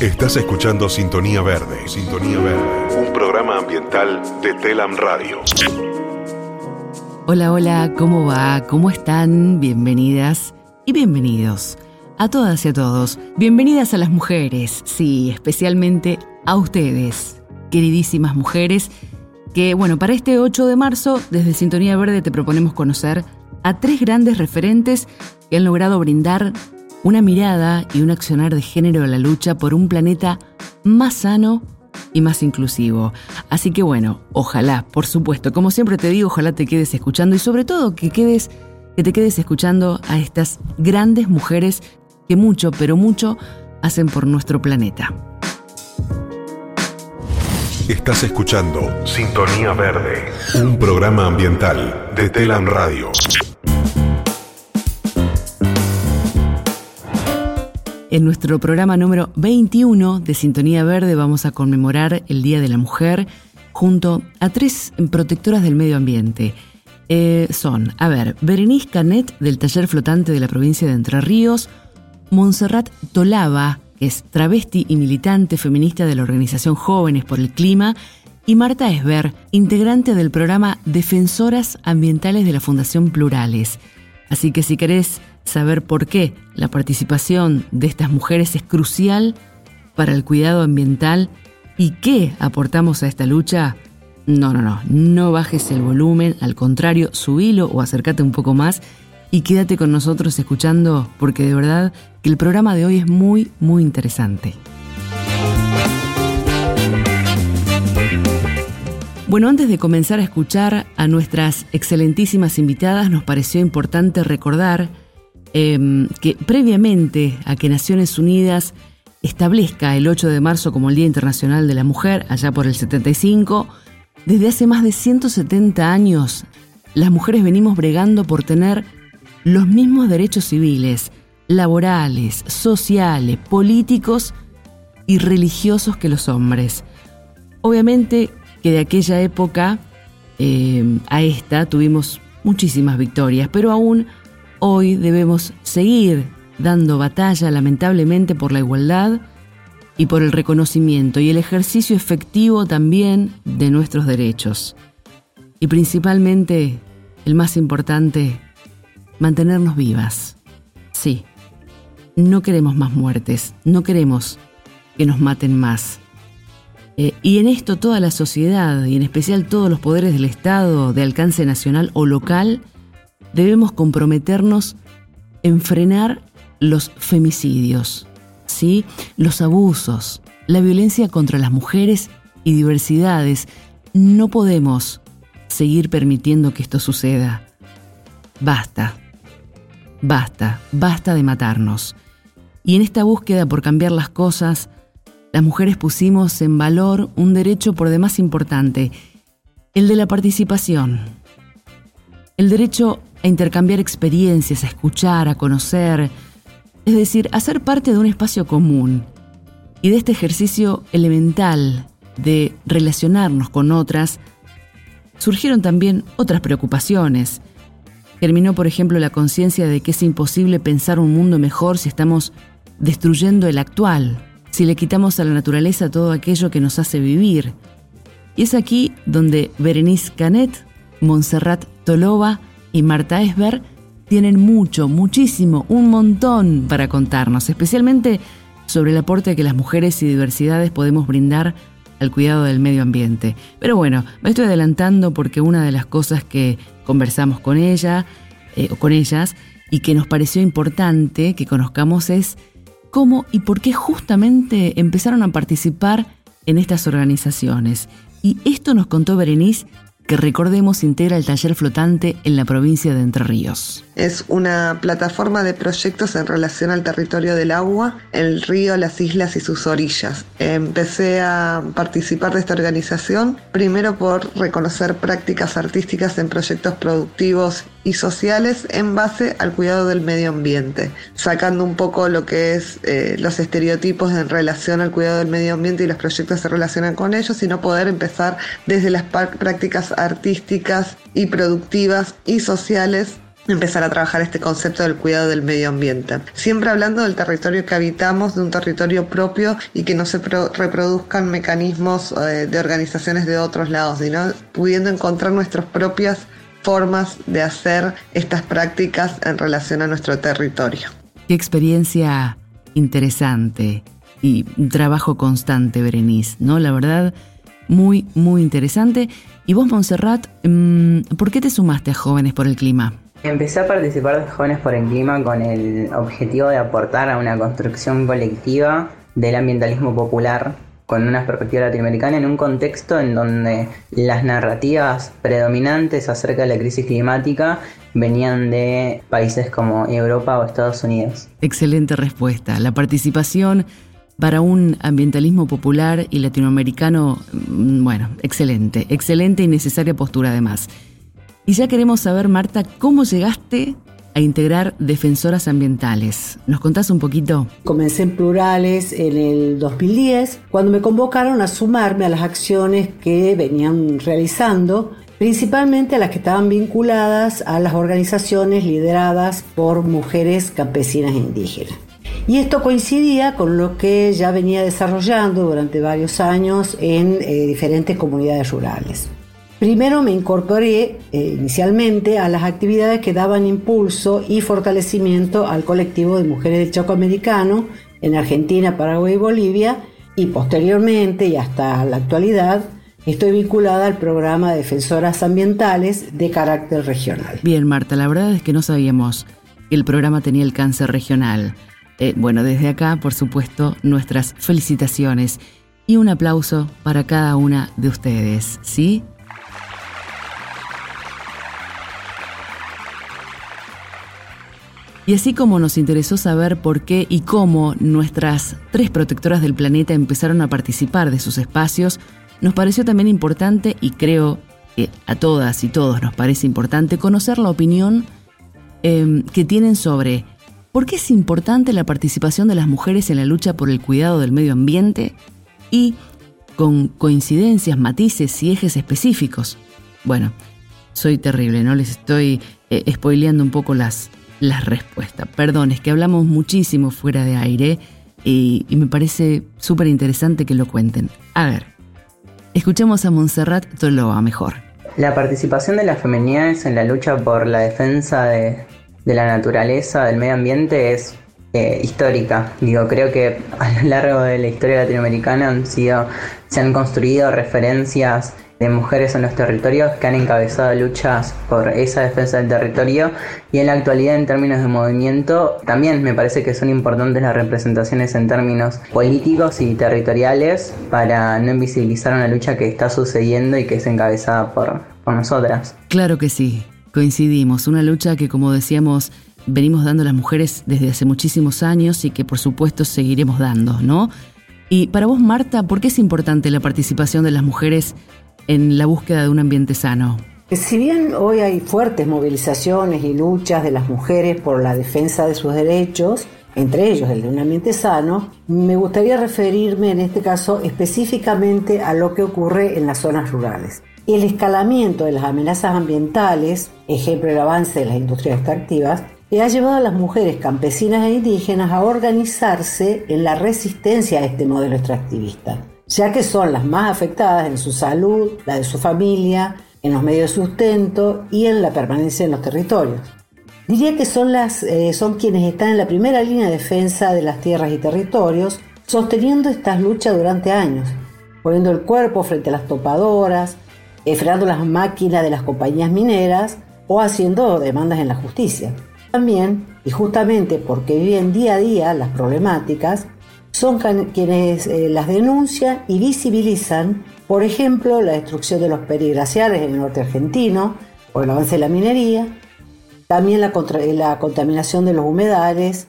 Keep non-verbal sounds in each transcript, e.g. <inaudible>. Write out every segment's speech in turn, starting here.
Estás escuchando Sintonía Verde. Sintonía Verde. Un programa ambiental de Telam Radio. Hola, hola, ¿cómo va? ¿Cómo están? Bienvenidas y bienvenidos a todas y a todos. Bienvenidas a las mujeres, sí, especialmente a ustedes, queridísimas mujeres, que bueno, para este 8 de marzo, desde Sintonía Verde te proponemos conocer a tres grandes referentes que han logrado brindar una mirada y un accionar de género a la lucha por un planeta más sano y más inclusivo. Así que bueno, ojalá, por supuesto, como siempre te digo, ojalá te quedes escuchando y sobre todo que quedes que te quedes escuchando a estas grandes mujeres que mucho, pero mucho hacen por nuestro planeta. Estás escuchando Sintonía Verde, un programa ambiental de Telam Radio. En nuestro programa número 21 de Sintonía Verde vamos a conmemorar el Día de la Mujer junto a tres protectoras del medio ambiente. Eh, son, a ver, Berenice Canet del Taller Flotante de la provincia de Entre Ríos, Montserrat Tolava, que es travesti y militante feminista de la organización Jóvenes por el Clima, y Marta Esber, integrante del programa Defensoras Ambientales de la Fundación Plurales. Así que si querés saber por qué la participación de estas mujeres es crucial para el cuidado ambiental y qué aportamos a esta lucha, no, no, no, no bajes el volumen, al contrario, subilo o acércate un poco más y quédate con nosotros escuchando porque de verdad que el programa de hoy es muy, muy interesante. Bueno, antes de comenzar a escuchar a nuestras excelentísimas invitadas, nos pareció importante recordar Em, que previamente a que Naciones Unidas establezca el 8 de marzo como el Día Internacional de la Mujer, allá por el 75, desde hace más de 170 años, las mujeres venimos bregando por tener los mismos derechos civiles, laborales, sociales, políticos y religiosos que los hombres. Obviamente que de aquella época em, a esta tuvimos muchísimas victorias, pero aún Hoy debemos seguir dando batalla lamentablemente por la igualdad y por el reconocimiento y el ejercicio efectivo también de nuestros derechos. Y principalmente, el más importante, mantenernos vivas. Sí, no queremos más muertes, no queremos que nos maten más. Eh, y en esto toda la sociedad, y en especial todos los poderes del Estado de alcance nacional o local, debemos comprometernos en frenar los femicidios, ¿sí? los abusos, la violencia contra las mujeres y diversidades. No podemos seguir permitiendo que esto suceda. Basta, basta, basta de matarnos. Y en esta búsqueda por cambiar las cosas, las mujeres pusimos en valor un derecho por demás importante, el de la participación. El derecho a intercambiar experiencias, a escuchar, a conocer, es decir, a ser parte de un espacio común. Y de este ejercicio elemental de relacionarnos con otras, surgieron también otras preocupaciones. Terminó, por ejemplo, la conciencia de que es imposible pensar un mundo mejor si estamos destruyendo el actual, si le quitamos a la naturaleza todo aquello que nos hace vivir. Y es aquí donde Berenice Canet, Montserrat Tolova y Marta Esber tienen mucho, muchísimo, un montón para contarnos, especialmente sobre el aporte que las mujeres y diversidades podemos brindar al cuidado del medio ambiente. Pero bueno, me estoy adelantando porque una de las cosas que conversamos con ella eh, o con ellas y que nos pareció importante que conozcamos es cómo y por qué justamente empezaron a participar en estas organizaciones. Y esto nos contó Berenice que recordemos integra el taller flotante en la provincia de Entre Ríos. Es una plataforma de proyectos en relación al territorio del agua, el río, las islas y sus orillas. Empecé a participar de esta organización primero por reconocer prácticas artísticas en proyectos productivos y sociales en base al cuidado del medio ambiente, sacando un poco lo que es eh, los estereotipos en relación al cuidado del medio ambiente y los proyectos se relacionan con ellos, sino poder empezar desde las prácticas artísticas y productivas y sociales empezar a trabajar este concepto del cuidado del medio ambiente. Siempre hablando del territorio que habitamos, de un territorio propio y que no se reproduzcan mecanismos eh, de organizaciones de otros lados, sino pudiendo encontrar nuestras propias formas de hacer estas prácticas en relación a nuestro territorio. Qué experiencia interesante y un trabajo constante, Berenice, ¿no? La verdad, muy, muy interesante. Y vos, Montserrat, mm, ¿por qué te sumaste a Jóvenes por el Clima? Empecé a participar de Jóvenes por el Clima con el objetivo de aportar a una construcción colectiva del ambientalismo popular con una perspectiva latinoamericana en un contexto en donde las narrativas predominantes acerca de la crisis climática venían de países como Europa o Estados Unidos. Excelente respuesta. La participación para un ambientalismo popular y latinoamericano, mm, bueno, excelente, excelente y necesaria postura además. Y ya queremos saber, Marta, ¿cómo llegaste a integrar defensoras ambientales? ¿Nos contás un poquito? Comencé en plurales en el 2010, cuando me convocaron a sumarme a las acciones que venían realizando, principalmente a las que estaban vinculadas a las organizaciones lideradas por mujeres campesinas e indígenas. Y esto coincidía con lo que ya venía desarrollando durante varios años en eh, diferentes comunidades rurales. Primero me incorporé eh, inicialmente a las actividades que daban impulso y fortalecimiento al colectivo de mujeres del Chaco Americano en Argentina, Paraguay y Bolivia y posteriormente y hasta la actualidad estoy vinculada al programa de defensoras ambientales de carácter regional. Bien, Marta, la verdad es que no sabíamos que el programa tenía alcance regional. Eh, bueno, desde acá, por supuesto, nuestras felicitaciones y un aplauso para cada una de ustedes, ¿sí? Y así como nos interesó saber por qué y cómo nuestras tres protectoras del planeta empezaron a participar de sus espacios, nos pareció también importante, y creo que a todas y todos nos parece importante, conocer la opinión em, que tienen sobre por qué es importante la participación de las mujeres en la lucha por el cuidado del medio ambiente y con coincidencias, matices y ejes específicos. Bueno, soy terrible, ¿no? Les estoy eh, spoileando un poco las, la respuesta. Perdón, es que hablamos muchísimo fuera de aire y, me parece súper interesante que lo cuenten. A ver, escuchemos a Montserrat Toloa mejor. La participación de las feminidades en la lucha por la defensa de, la naturaleza, del medio ambiente es eh, histórica. Digo, creo que a lo largo de la historia latinoamericana han sido, se han construido referencias de mujeres en los territorios que han encabezado luchas por esa defensa del territorio y en la actualidad en términos de movimiento también me parece que son importantes las representaciones en términos políticos y territoriales para no invisibilizar una lucha que está sucediendo y que es encabezada por, por nosotras. Claro que sí, coincidimos, una lucha que como decíamos venimos dando las mujeres desde hace muchísimos años y que por supuesto seguiremos dando, ¿no? Y para vos, Marta, ¿por qué es importante la participación de las mujeres en la búsqueda de un ambiente sano? Si bien hoy hay fuertes movilizaciones y luchas de las mujeres por la defensa de sus derechos, entre ellos el de un ambiente sano, me gustaría referirme en este caso específicamente a lo que ocurre en las zonas rurales. El escalamiento de las amenazas ambientales, ejemplo el avance de las industrias extractivas, ha llevado a las mujeres campesinas e indígenas a organizarse en la resistencia a este modelo extractivista ya que son las más afectadas en su salud, la de su familia, en los medios de sustento y en la permanencia en los territorios. Diría que son, las, eh, son quienes están en la primera línea de defensa de las tierras y territorios, sosteniendo estas luchas durante años, poniendo el cuerpo frente a las topadoras, frenando las máquinas de las compañías mineras o haciendo demandas en la justicia. También, y justamente porque viven día a día las problemáticas, son quienes eh, las denuncian y visibilizan, por ejemplo, la destrucción de los periglaciares en el norte argentino o el avance de la minería, también la, la contaminación de los humedales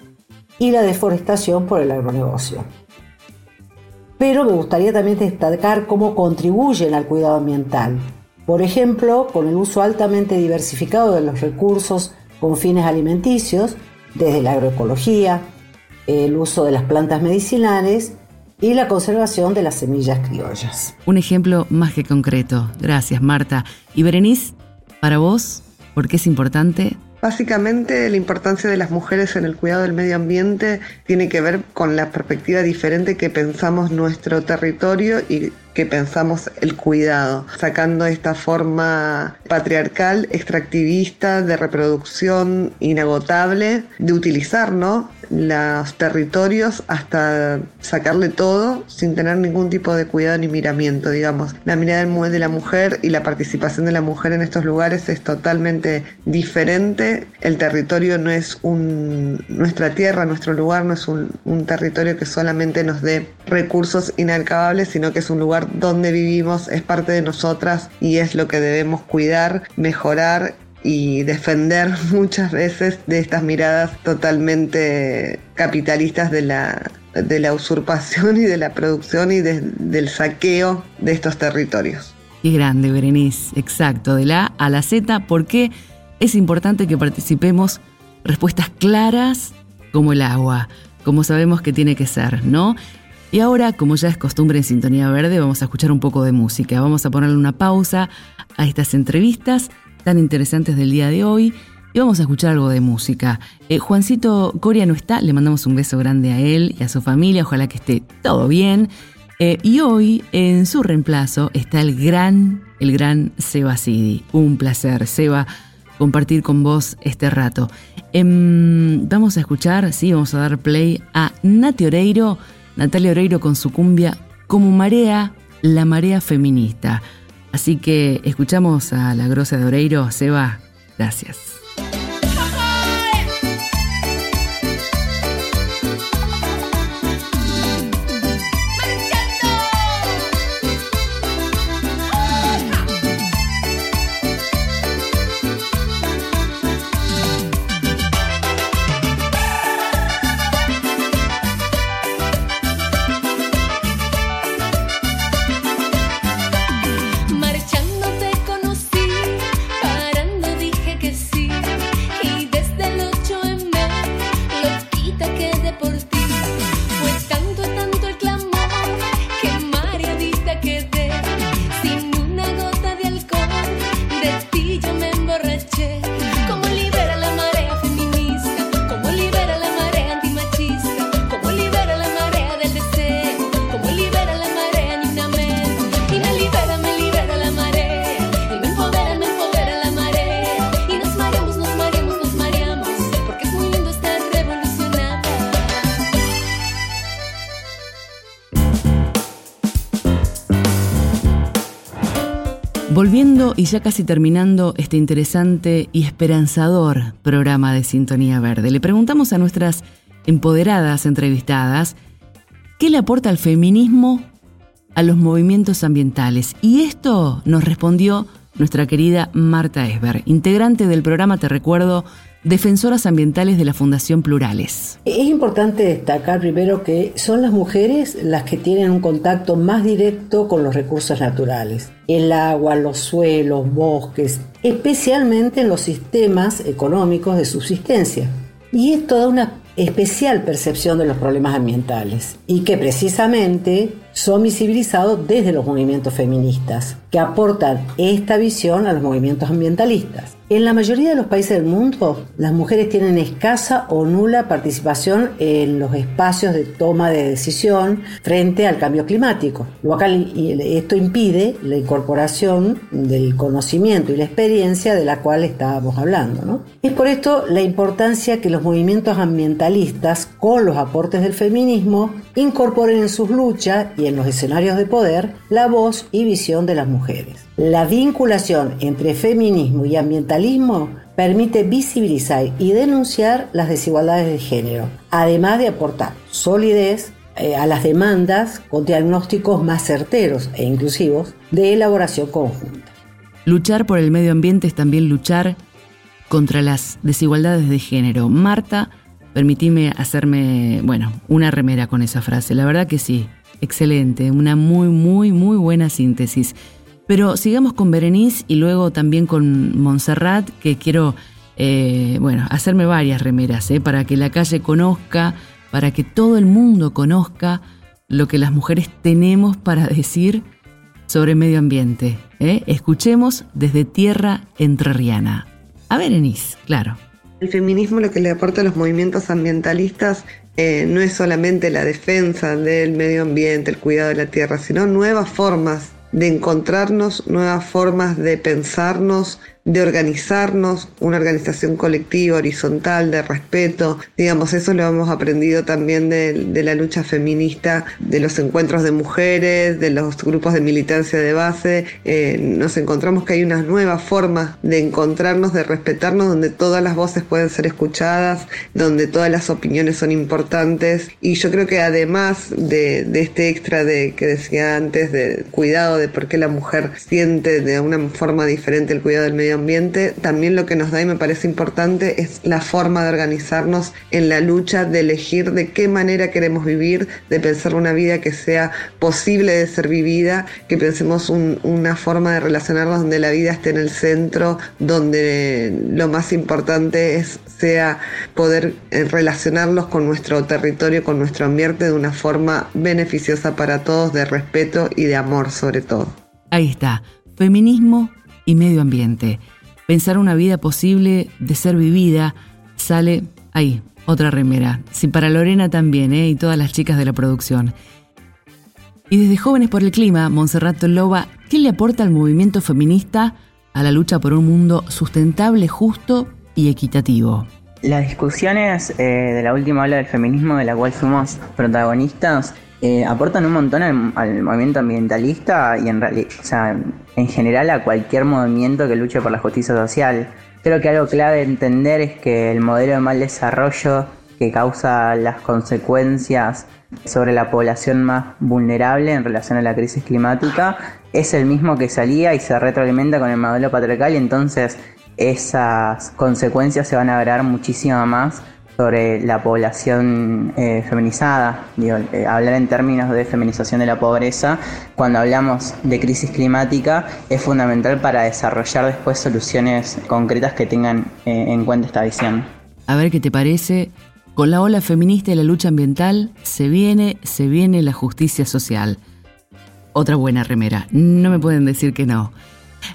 y la deforestación por el agronegocio. Pero me gustaría también destacar cómo contribuyen al cuidado ambiental, por ejemplo, con el uso altamente diversificado de los recursos con fines alimenticios, desde la agroecología, el uso de las plantas medicinales y la conservación de las semillas criollas. Un ejemplo más que concreto. Gracias, Marta. Y Berenice, para vos, ¿por qué es importante Básicamente la importancia de las mujeres en el cuidado del medio ambiente tiene que ver con la perspectiva diferente que pensamos nuestro territorio y que pensamos el cuidado, sacando esta forma patriarcal, extractivista, de reproducción inagotable, de utilizar los territorios hasta sacarle todo sin tener ningún tipo de cuidado ni miramiento, digamos. La mirada de la mujer y la participación de la mujer en estos lugares es totalmente diferente. El territorio no es un, nuestra tierra, nuestro lugar no es un, un territorio que solamente nos dé recursos inacabables, sino que es un lugar donde vivimos, es parte de nosotras y es lo que debemos cuidar, mejorar y defender <laughs> muchas veces de estas miradas totalmente capitalistas de la, usurpación y de la producción y del saqueo de estos territorios. Qué grande, Berenice, exacto, de la A a la Z, porque es importante que participemos respuestas claras como el agua, como sabemos que tiene que ser, ¿no? Y ahora, como ya es costumbre en Sintonía Verde, vamos a escuchar un poco de música. Vamos a ponerle una pausa a estas entrevistas tan interesantes del día de hoy y vamos a escuchar algo de música. Eh, Juancito Coria no está, le mandamos un beso grande a él y a su familia, ojalá que esté todo bien. Eh, y hoy, en su reemplazo, está el gran, el gran Seba Sidi. Un placer, Seba, compartir con vos este rato. Em, vamos a escuchar, sí, vamos a dar play a Nati Oreiro Natalia Oreiro con su cumbia Como Marea, la marea feminista. Así que escuchamos a la grosa de Oreiro. Seba, gracias. Volviendo y ya casi terminando este interesante y esperanzador programa de Sintonía Verde, le preguntamos a nuestras empoderadas entrevistadas qué le aporta el feminismo a los movimientos ambientales. Y esto nos respondió nuestra querida Marta Esber, integrante del programa, te recuerdo, defensoras ambientales de la Fundación Plurales. Es importante destacar primero que son las mujeres las que tienen un contacto más directo con los recursos naturales, el agua, los suelos, bosques, especialmente en los sistemas económicos de subsistencia. Y esto da una especial percepción de los problemas ambientales y que precisamente son visibilizados desde los movimientos feministas, que aportan esta visión a los movimientos ambientalistas. En la mayoría de los países del mundo, las mujeres tienen escasa o nula participación en los espacios de toma de decisión frente al cambio climático. esto impide la incorporación del conocimiento y la experiencia de la cual estábamos hablando. Es por esto la importancia que los movimientos ambientalistas, con los aportes del feminismo, incorporen en sus luchas y en los escenarios de poder la voz y visión de las mujeres. La vinculación entre feminismo y ambientalismo permite visibilizar y denunciar las desigualdades de género, además de aportar solidez eh, a las demandas con diagnósticos más certeros e inclusivos de elaboración conjunta. Luchar por el medio ambiente es también luchar contra las desigualdades de género. Marta Permitime hacerme, bueno, una remera con esa frase. La verdad que sí, excelente, una muy, muy, muy buena síntesis. Pero sigamos con Berenice y luego también con Montserrat, que quiero, eh, bueno, hacerme varias remeras, eh, para que la calle conozca, para que todo el mundo conozca lo que las mujeres tenemos para decir sobre medio ambiente. Eh. Escuchemos desde Tierra Entrerriana. A Berenice, claro. El feminismo lo que le aporta a los movimientos ambientalistas eh, no es solamente la defensa del medio ambiente, el cuidado de la tierra, sino nuevas formas de encontrarnos, nuevas formas de pensarnos, de organizarnos, una organización colectiva, horizontal, de respeto. Digamos, eso lo hemos aprendido también de, la lucha feminista, de los encuentros de mujeres, de los grupos de militancia de base. Eh, nos encontramos que hay unas nuevas formas de encontrarnos, de respetarnos, donde todas las voces pueden ser escuchadas, donde todas las opiniones son importantes. Y yo creo que además de, de este extra de que decía antes, de cuidado de por qué la mujer siente de una forma diferente el cuidado del medio ambiente, también lo que nos da y me parece importante es la forma de organizarnos en la lucha, de elegir de qué manera queremos vivir, de pensar una vida que sea posible de ser vivida, que pensemos una forma de relacionarnos donde la vida esté en el centro, donde lo más importante es sea poder eh, relacionarlos con nuestro territorio, con nuestro ambiente de una forma beneficiosa para todos, de respeto y de amor sobre todo. Ahí está, feminismo y medio ambiente. Pensar una vida posible de ser vivida sale ahí, otra remera. Sí, para Lorena también, ¿eh? y todas las chicas de la producción. Y desde Jóvenes por el Clima, Monserrat Loba, ¿qué le aporta al movimiento feminista a la lucha por un mundo sustentable, justo y equitativo? Las discusiones eh, de la última ola del feminismo de la cual fuimos protagonistas eh, aportan un montón al, movimiento ambientalista y en, o sea, en general a cualquier movimiento que luche por la justicia social. Creo que algo clave entender es que el modelo de mal desarrollo que causa las consecuencias sobre la población más vulnerable en relación a la crisis climática es el mismo que salía y se retroalimenta con el modelo patriarcal y entonces esas consecuencias se van a agregar muchísimo más sobre la población eh, feminizada, eh, hablar en términos de feminización de la pobreza, cuando hablamos de crisis climática, es fundamental para desarrollar después soluciones concretas que tengan eh, en cuenta esta visión. A ver qué te parece. Con la ola feminista y la lucha ambiental se viene, se viene la justicia social. Otra buena remera. No me pueden decir que no.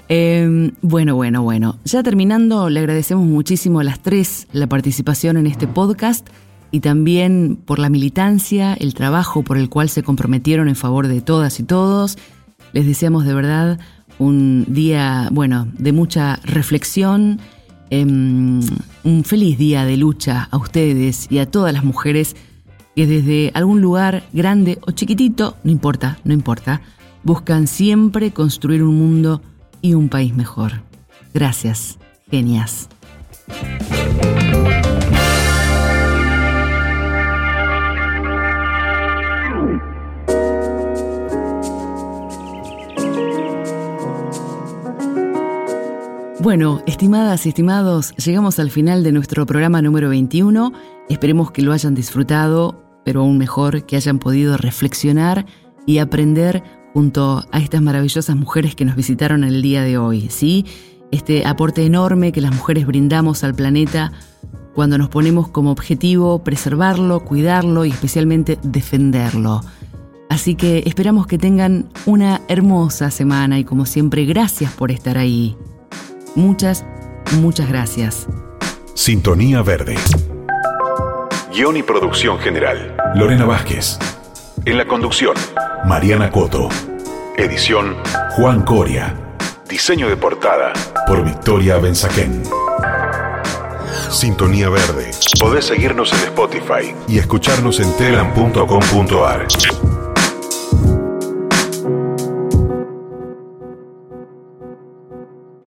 Em, bueno, bueno, bueno. Ya terminando, le agradecemos muchísimo a las tres la participación en este podcast y también por la militancia, el trabajo por el cual se comprometieron en favor de todas y todos. Les deseamos de verdad un día, bueno, de mucha reflexión, em, un feliz día de lucha a ustedes y a todas las mujeres que desde algún lugar grande o chiquitito, no importa, no importa, buscan siempre construir un mundo y un país mejor. Gracias, genias. Bueno, estimadas y estimados, llegamos al final de nuestro programa número 21. Esperemos que lo hayan disfrutado, pero aún mejor que hayan podido reflexionar y aprender junto a estas maravillosas mujeres que nos visitaron el día de hoy, ¿sí? Este aporte enorme que las mujeres brindamos al planeta cuando nos ponemos como objetivo preservarlo, cuidarlo y especialmente defenderlo. Así que esperamos que tengan una hermosa semana y como siempre gracias por estar ahí. Muchas, muchas gracias. Sintonía Verde. Guión y producción general. Lorena Vázquez. En la conducción, Mariana Coto. Edición, Juan Coria. Diseño de portada, por Victoria Benzaquén. Sintonía Verde. Podés seguirnos en Spotify y escucharnos en telan.com.ar.